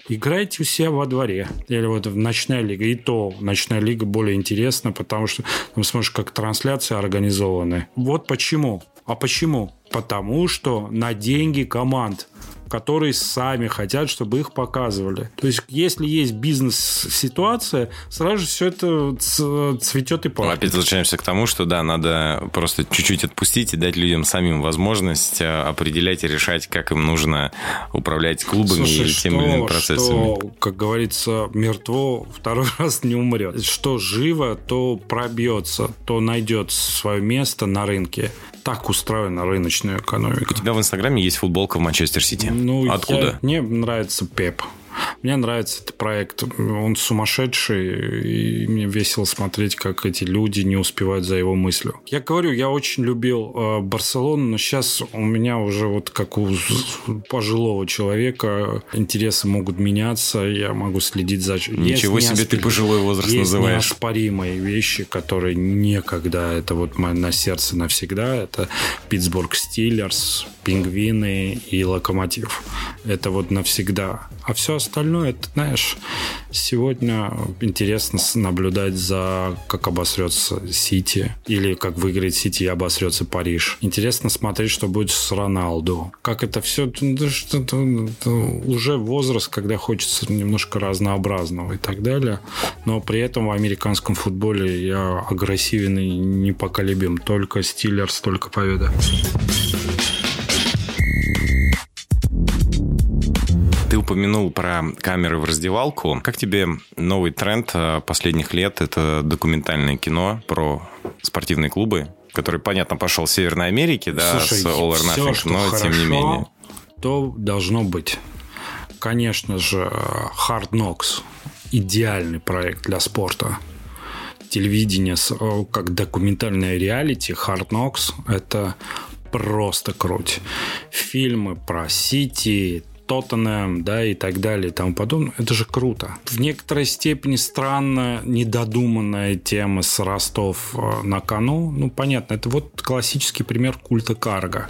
Играйте у себя во дворе. Или вот в ночная лига. И то ночная лига более интересна, потому что там смотришь, как трансляции организованы. Вот почему. А почему? Потому что на деньги команд которые сами хотят, чтобы их показывали. То есть, если есть бизнес-ситуация, сразу же все это цветет и пахнет. Опять возвращаемся к тому, что да, надо просто чуть-чуть отпустить и дать людям самим возможность э, определять и решать, как им нужно управлять клубами Слушай, или тем или иным процессами. Что, как говорится, мертво второй раз не умрет. Что живо, то пробьется, то найдет свое место на рынке так устроена рыночная экономика. У тебя в Инстаграме есть футболка в Манчестер Сити. Ну, Откуда? Я, мне нравится Пеп. Мне нравится этот проект. Он сумасшедший, и мне весело смотреть, как эти люди не успевают за его мыслью. Я говорю, я очень любил э, Барселону, но сейчас у меня уже вот как у пожилого человека интересы могут меняться, я могу следить за... Ничего есть себе неоспор... ты пожилой возраст есть называешь. Неоспоримые вещи, которые некогда, это вот на сердце навсегда, это Питтсбург Стиллерс, Пингвины и Локомотив. Это вот навсегда. А все остальное это, знаешь, сегодня интересно наблюдать за, как обосрется Сити, или как выиграет Сити и обосрется Париж. Интересно смотреть, что будет с Роналду. Как это все... Уже возраст, когда хочется немножко разнообразного и так далее. Но при этом в американском футболе я агрессивен и непоколебим. Только Стиллерс, только победа. Упомянул про камеры в раздевалку. Как тебе новый тренд э, последних лет? Это документальное кино про спортивные клубы, который, понятно, пошел в Северной Америке, да, Слушай, с All or Nothing, все, но хорошо, тем не менее. То должно быть. Конечно же, Hard Knocks идеальный проект для спорта. Телевидение как документальное реалити, Hard Knocks – это просто круть. Фильмы про Сити, Тоттенхэм, да, и так далее и тому подобное. Это же круто. В некоторой степени странно недодуманная тема с Ростов э, на кону. Ну, понятно, это вот классический пример культа карга.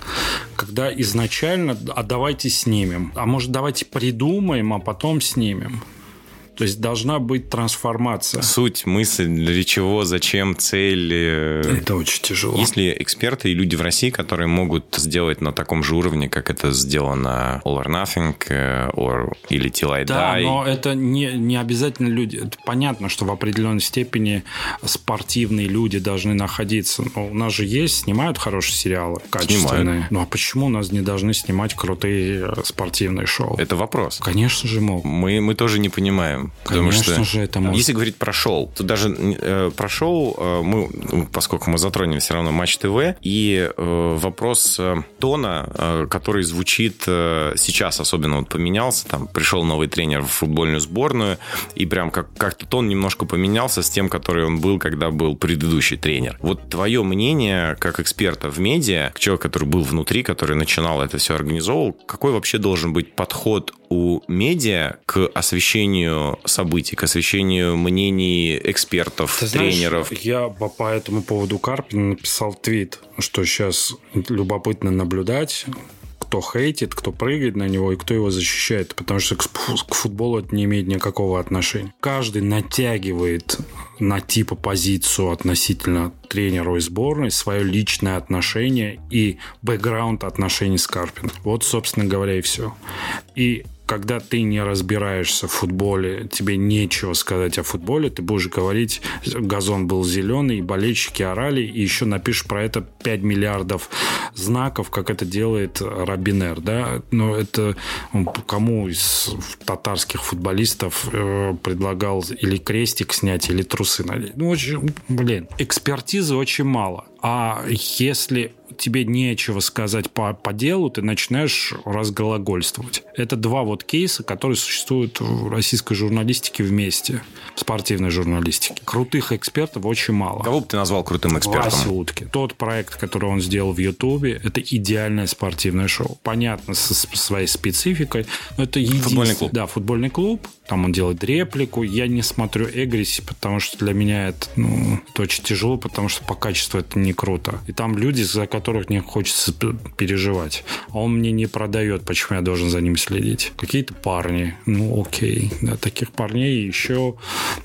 Когда изначально, а давайте снимем, а может давайте придумаем, а потом снимем. То есть должна быть трансформация. Суть, мысль, для чего, зачем, цель. Это очень тяжело. Есть ли эксперты и люди в России, которые могут сделать на таком же уровне, как это сделано All or Nothing э, or, или Till I Да, Die? но это не, не обязательно люди. Это понятно, что в определенной степени спортивные люди должны находиться. Но у нас же есть, снимают хорошие сериалы, качественные. Снимают. Ну а почему у нас не должны снимать крутые э, спортивные шоу? Это вопрос. Конечно же могут. Мы, мы тоже не понимаем. Конечно что же это может. Если говорить про шоу, то даже э, про шоу э, мы, ну, поскольку мы затронем все равно Матч ТВ, и э, вопрос э, тона, э, который звучит э, сейчас, особенно вот поменялся, там пришел новый тренер в футбольную сборную, и прям как- как-то тон немножко поменялся с тем, который он был, когда был предыдущий тренер. Вот твое мнение, как эксперта в медиа, как человек, который был внутри, который начинал это все организовывал, какой вообще должен быть подход у медиа к освещению событий, к освещению мнений экспертов, Ты знаешь, тренеров? я по, этому поводу Карпина написал твит, что сейчас любопытно наблюдать, кто хейтит, кто прыгает на него и кто его защищает, потому что к, к футболу это не имеет никакого отношения. Каждый натягивает на типа позицию относительно тренеру и сборной свое личное отношение и бэкграунд отношений с Карпином. Вот, собственно говоря, и все. И когда ты не разбираешься в футболе, тебе нечего сказать о футболе, ты будешь говорить, газон был зеленый, болельщики орали, и еще напишешь про это 5 миллиардов знаков, как это делает Робинер, да? Но это кому из татарских футболистов э, предлагал или крестик снять, или трусы надеть? Ну, очень, блин, экспертизы очень мало. А если тебе нечего сказать по, по делу, ты начинаешь разглагольствовать. Это два вот кейса, которые существуют в российской журналистике вместе, в спортивной журналистике. Крутых экспертов очень мало. Кого бы ты назвал крутым Вася экспертом? Утки. Тот проект, который он сделал в Ютубе, это идеальное спортивное шоу. Понятно, со своей спецификой, но это единственное. Футбольный клуб. Да, футбольный клуб. Там он делает реплику. Я не смотрю Эгриси, потому что для меня это, ну, это очень тяжело, потому что по качеству это не круто. И там люди, за которых мне хочется переживать. А он мне не продает, почему я должен за ним следить. Какие-то парни. Ну, окей. Да, таких парней еще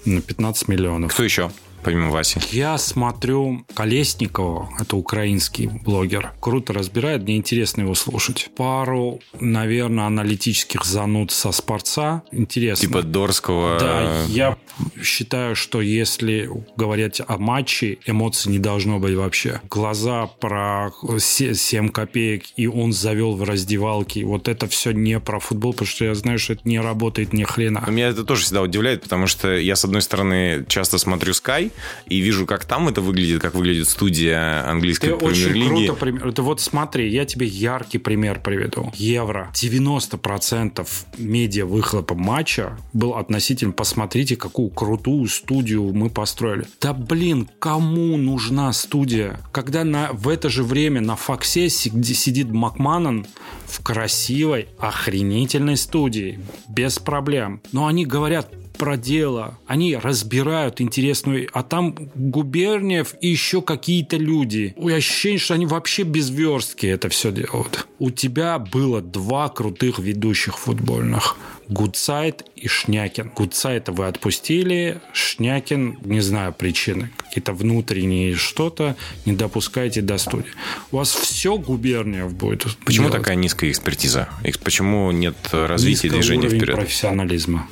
на 15 миллионов. Кто еще, помимо Васи? Я смотрю Колесникова, это украинский блогер. Круто разбирает, мне интересно его слушать. Пару, наверное, аналитических зануд со спорца. Интересно. Типа Дорского? Да, я считаю, что если говорить о матче, эмоций не должно быть вообще. Глаза про 7 копеек, и он завел в раздевалке. Вот это все не про футбол, потому что я знаю, что это не работает ни хрена. Меня это тоже всегда удивляет, потому что я, с одной стороны, часто смотрю Sky и вижу, как там это выглядит, как выглядит студия английской Ты очень премьер-лиги. круто пример. Это вот смотри, я тебе яркий пример приведу. Евро. 90% медиа выхлопа матча был относительно «посмотрите, какую крутую студию мы построили». Да блин, кому нужна студия? Когда на, в это же время на Фоксе сиди- сидит Макманан в красивой, охренительной студии, без проблем. Но они говорят, про дело. Они разбирают интересную... А там Губерниев и еще какие-то люди. У ощущение, что они вообще без верстки это все делают. У тебя было два крутых ведущих футбольных. Гудсайд и Шнякин. Гудсайда вы отпустили, Шнякин, не знаю причины, какие-то внутренние что-то, не допускайте до студии. У вас все губерния будет Почему делать. такая низкая экспертиза? Почему нет развития Низкий движения вперед? профессионализма.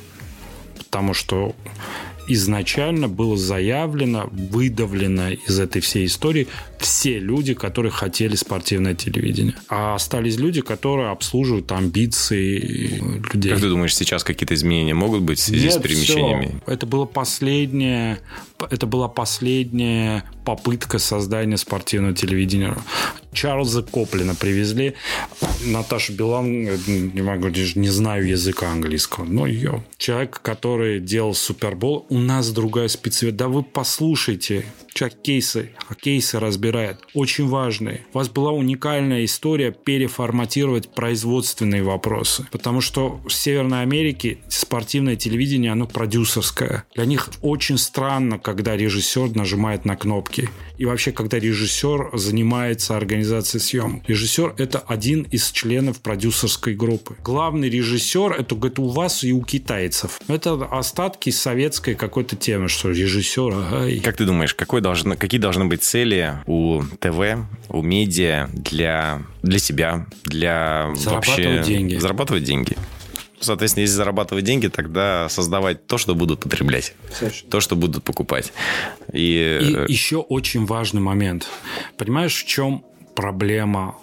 Потому что изначально было заявлено, выдавлено из этой всей истории все люди, которые хотели спортивное телевидение. А остались люди, которые обслуживают амбиции людей. Как ты думаешь, сейчас какие-то изменения могут быть в связи Нет, с перемещениями? Все. Это было последнее, это была последняя попытка создания спортивного телевидения. Чарльза Коплина привезли. Наташа Билан, не могу, не знаю языка английского, но ее. Человек, который делал Супербол, у нас другая специфика. Да вы послушайте, человек кейсы, а кейсы разбирает. Очень важные. У вас была уникальная история переформатировать производственные вопросы. Потому что в Северной Америке спортивное телевидение, оно продюсерское. Для них очень странно, когда режиссер нажимает на кнопки. И вообще, когда режиссер занимается организацией съемок. Режиссер – это один из членов продюсерской группы. Главный режиссер – это говорит, у вас и у китайцев. Это остатки советской какой-то темы, что режиссер, ага. Как ты думаешь, какой должны, какие должны быть цели у ТВ, у медиа для, для себя, для зарабатывать вообще... деньги. Зарабатывать деньги. Соответственно, если зарабатывать деньги, тогда создавать то, что будут потреблять. Совершенно. То, что будут покупать. И... И э, еще очень важный момент. Понимаешь, в чем проблема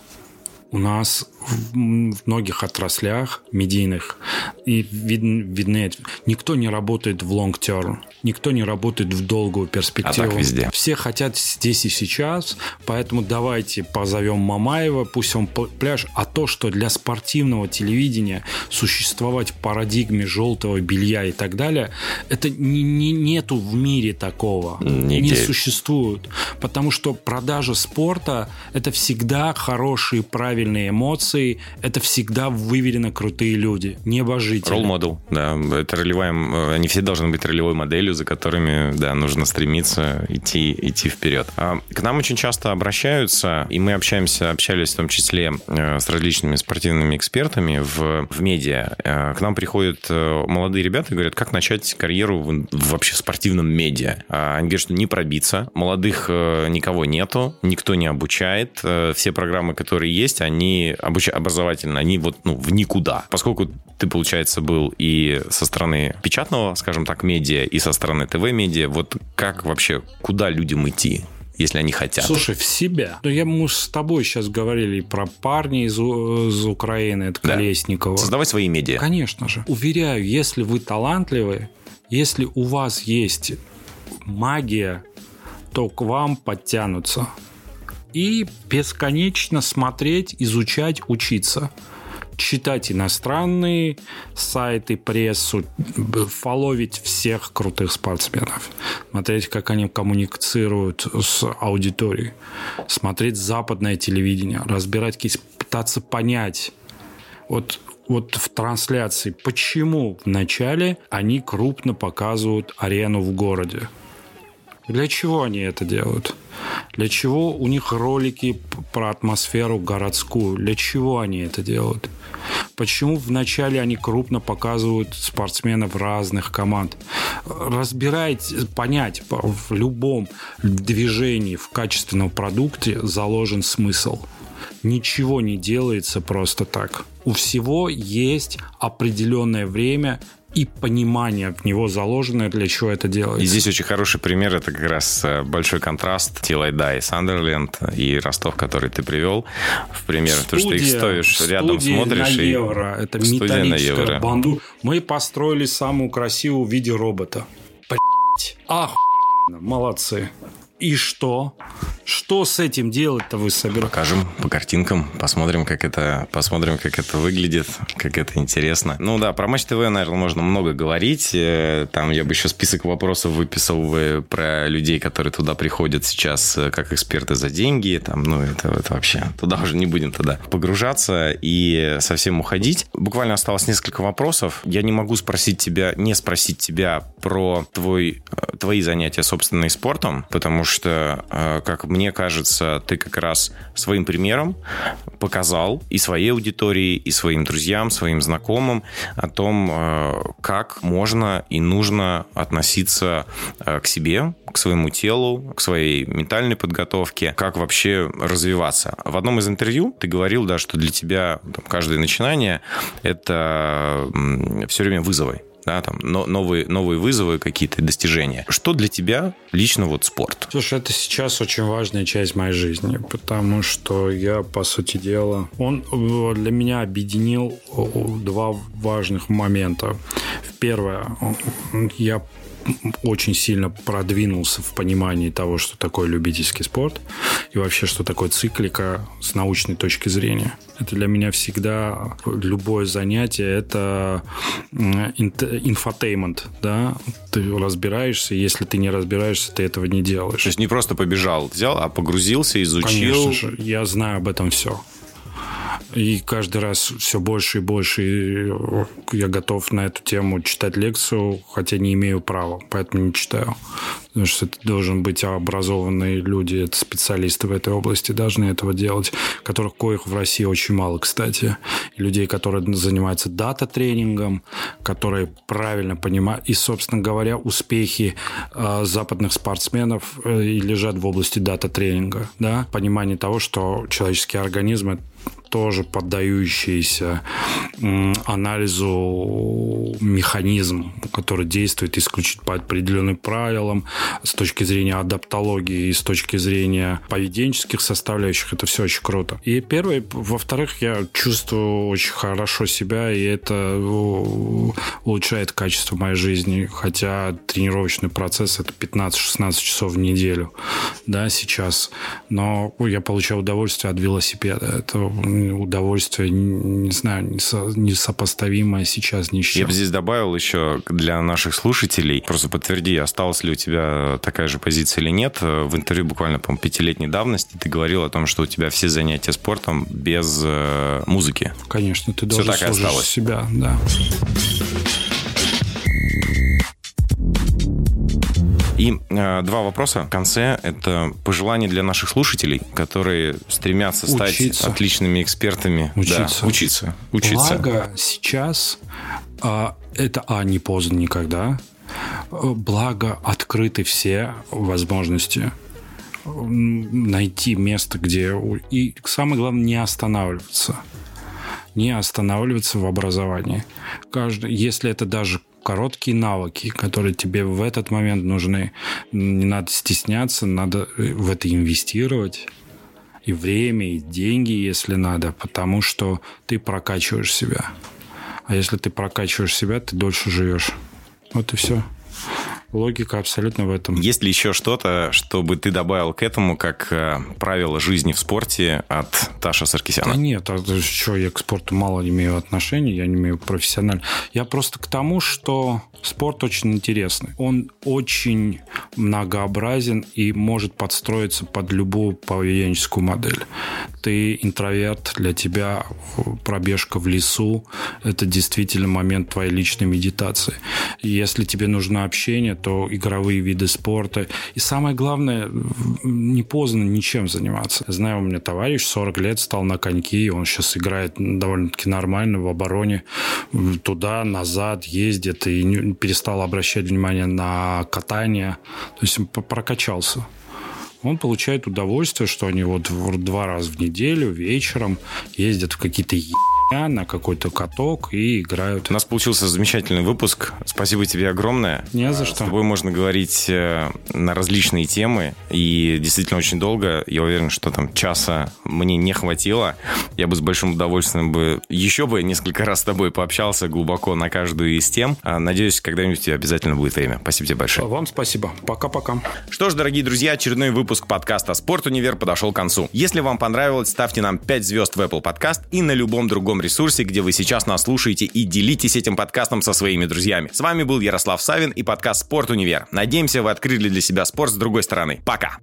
у нас в многих отраслях медийных и вид, видны, никто не работает в long term, никто не работает в долгую перспективу. А так везде. Все хотят здесь и сейчас, поэтому давайте позовем Мамаева, пусть он пляж. А то, что для спортивного телевидения существовать в парадигме желтого белья и так далее, это не, не, нету в мире такого. Нигде. Не существует. Потому что продажа спорта – это всегда хорошие, правильные эмоции, это всегда выверено крутые люди, небожители. Ролл модел, да. Это ролевая, они все должны быть ролевой моделью, за которыми, да, нужно стремиться идти, идти вперед. А к нам очень часто обращаются, и мы общаемся, общались в том числе э, с различными спортивными экспертами в, в медиа. Э, к нам приходят молодые ребята и говорят, как начать карьеру в, в вообще спортивном медиа. А они говорят, что не пробиться, молодых никого нету, никто не обучает, все программы, которые есть, они обучают образовательно, они вот ну, в никуда. Поскольку ты, получается, был и со стороны печатного, скажем так, медиа, и со стороны ТВ-медиа, вот как вообще, куда людям идти? если они хотят. Слушай, в себя. Ну, я, мы с тобой сейчас говорили про парня из, из Украины, это да. Колесникова. Создавать свои медиа. Конечно же. Уверяю, если вы талантливы, если у вас есть магия, то к вам подтянутся и бесконечно смотреть, изучать, учиться читать иностранные сайты, прессу, фоловить всех крутых спортсменов, смотреть, как они коммуницируют с аудиторией, смотреть западное телевидение, разбирать кейс, пытаться понять. Вот вот в трансляции, почему вначале они крупно показывают арену в городе. Для чего они это делают? Для чего у них ролики про атмосферу городскую? Для чего они это делают? Почему вначале они крупно показывают спортсменов разных команд? Разбирать, понять, в любом движении, в качественном продукте заложен смысл. Ничего не делается просто так. У всего есть определенное время и понимание в него заложенное, для чего это делается. И здесь очень хороший пример, это как раз э, большой контраст Тилайда и Сандерленд и Ростов, который ты привел в пример. Студия, то, что их стоишь рядом, смотришь. на и... евро. Это металлическая банду. Мы построили самую красивую в виде робота. Блять. Ах, молодцы. И что? Что с этим делать-то вы собираетесь? Покажем по картинкам, посмотрим, как это, посмотрим, как это выглядит, как это интересно. Ну да, про Матч ТВ, наверное, можно много говорить. Э, там я бы еще список вопросов выписал про людей, которые туда приходят сейчас э, как эксперты за деньги. Там, ну, это, это вообще... Туда уже не будем тогда погружаться и совсем уходить. Буквально осталось несколько вопросов. Я не могу спросить тебя, не спросить тебя про твой, э, твои занятия, собственным спортом, потому что, как мне кажется, ты как раз своим примером показал и своей аудитории, и своим друзьям, своим знакомым о том, э, как можно и нужно относиться э, к себе, к своему телу, к своей ментальной подготовке, как вообще развиваться. В одном из интервью ты говорил, да, что для тебя там, каждое начинание – это все время вызовы да, там, но, новые, новые вызовы, какие-то достижения. Что для тебя лично вот спорт? Слушай, это сейчас очень важная часть моей жизни, потому что я, по сути дела, он э, для меня объединил два важных момента. Первое, я очень сильно продвинулся в понимании того, что такое любительский спорт и вообще, что такое циклика с научной точки зрения. Это для меня всегда любое занятие – это infotainment, да? Ты разбираешься, если ты не разбираешься, ты этого не делаешь. То есть не просто побежал, взял, а погрузился, изучил? Конечно же, я знаю об этом все. И каждый раз все больше и больше я готов на эту тему читать лекцию, хотя не имею права, поэтому не читаю. Потому что это должен быть образованные люди, это специалисты в этой области должны этого делать, которых коих в России очень мало, кстати. И людей, которые занимаются дата-тренингом, которые правильно понимают. И, собственно говоря, успехи э, западных спортсменов э, лежат в области дата-тренинга. Да? Понимание того, что человеческий организм тоже поддающийся анализу механизм, который действует исключительно по определенным правилам, с точки зрения адаптологии и с точки зрения поведенческих составляющих. Это все очень круто. И первое. Во-вторых, я чувствую очень хорошо себя, и это улучшает качество моей жизни. Хотя тренировочный процесс это 15-16 часов в неделю, да, сейчас. Но я получаю удовольствие от велосипеда. Это удовольствие, не знаю, несопоставимое сейчас ни с чем. Я бы здесь добавил еще для наших слушателей, просто подтверди, осталась ли у тебя такая же позиция или нет. В интервью буквально, по-моему, пятилетней давности ты говорил о том, что у тебя все занятия спортом без э, музыки. Конечно, ты должен Все так и осталось. себя, да. И э, два вопроса в конце. Это пожелания для наших слушателей, которые стремятся стать учиться. отличными экспертами. Учиться. Да, учиться. Учиться. Благо сейчас а, это, а, не поздно никогда. Благо открыты все возможности найти место, где... И самое главное, не останавливаться. Не останавливаться в образовании. Каждый, если это даже короткие навыки, которые тебе в этот момент нужны. Не надо стесняться, надо в это инвестировать и время, и деньги, если надо, потому что ты прокачиваешь себя. А если ты прокачиваешь себя, ты дольше живешь. Вот и все. Логика абсолютно в этом. Есть ли еще что-то, чтобы ты добавил к этому, как э, правило жизни в спорте от Таша Саркисяна? Да нет, а что, я к спорту мало имею отношения, я не имею профессионально. Я просто к тому, что спорт очень интересный. Он очень многообразен и может подстроиться под любую поведенческую модель. Ты интроверт, для тебя пробежка в лесу – это действительно момент твоей личной медитации. Если тебе нужно общение, то игровые виды спорта. И самое главное, не поздно ничем заниматься. Знаю, у меня товарищ 40 лет стал на коньки, он сейчас играет довольно-таки нормально в обороне, туда, назад ездит и перестал обращать внимание на катание. То есть прокачался он получает удовольствие, что они вот два раза в неделю вечером ездят в какие-то на какой-то каток и играют. У нас получился замечательный выпуск. Спасибо тебе огромное. Не за что. С тобой можно говорить э, на различные темы и действительно очень долго. Я уверен, что там часа мне не хватило. Я бы с большим удовольствием бы еще бы несколько раз с тобой пообщался глубоко на каждую из тем. А, надеюсь, когда-нибудь у тебя обязательно будет время. Спасибо тебе большое. Вам спасибо. Пока-пока. Что ж, дорогие друзья, очередной выпуск подкаста «Спорт Универ» подошел к концу. Если вам понравилось, ставьте нам 5 звезд в Apple Podcast и на любом другом ресурсе, где вы сейчас нас слушаете, и делитесь этим подкастом со своими друзьями. С вами был Ярослав Савин и подкаст «Спорт Универ». Надеемся, вы открыли для себя спорт с другой стороны. Пока!